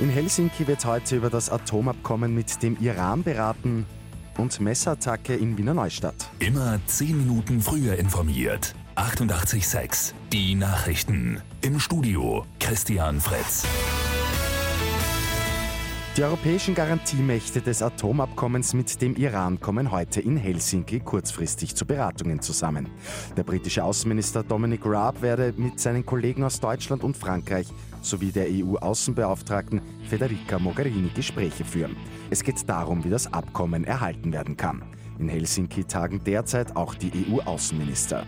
In Helsinki wird heute über das Atomabkommen mit dem Iran beraten und Messerattacke in Wiener Neustadt. Immer 10 Minuten früher informiert. 88.6 Die Nachrichten. Im Studio Christian Fritz. Die europäischen Garantiemächte des Atomabkommens mit dem Iran kommen heute in Helsinki kurzfristig zu Beratungen zusammen. Der britische Außenminister Dominic Raab werde mit seinen Kollegen aus Deutschland und Frankreich sowie der EU-Außenbeauftragten Federica Mogherini Gespräche führen. Es geht darum, wie das Abkommen erhalten werden kann. In Helsinki tagen derzeit auch die EU-Außenminister.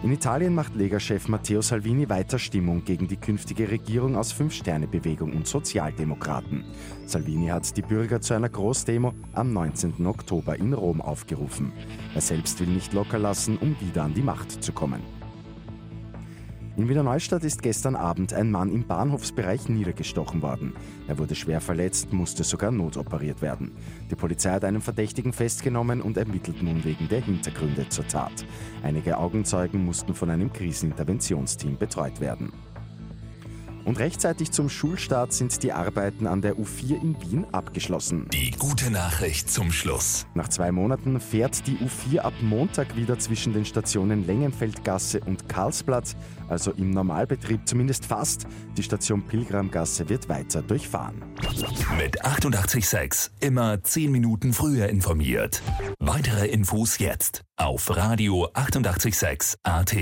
In Italien macht Lega-Chef Matteo Salvini weiter Stimmung gegen die künftige Regierung aus Fünf-Sterne-Bewegung und Sozialdemokraten. Salvini hat die Bürger zu einer Großdemo am 19. Oktober in Rom aufgerufen. Er selbst will nicht locker lassen, um wieder an die Macht zu kommen. In Wiener Neustadt ist gestern Abend ein Mann im Bahnhofsbereich niedergestochen worden. Er wurde schwer verletzt, musste sogar notoperiert werden. Die Polizei hat einen Verdächtigen festgenommen und ermittelt nun wegen der Hintergründe zur Tat. Einige Augenzeugen mussten von einem Kriseninterventionsteam betreut werden. Und rechtzeitig zum Schulstart sind die Arbeiten an der U4 in Wien abgeschlossen. Die gute Nachricht zum Schluss. Nach zwei Monaten fährt die U4 ab Montag wieder zwischen den Stationen Längenfeldgasse und Karlsplatz, also im Normalbetrieb zumindest fast. Die Station Pilgramgasse wird weiter durchfahren. Mit 886 immer 10 Minuten früher informiert. Weitere Infos jetzt auf Radio 886 AT.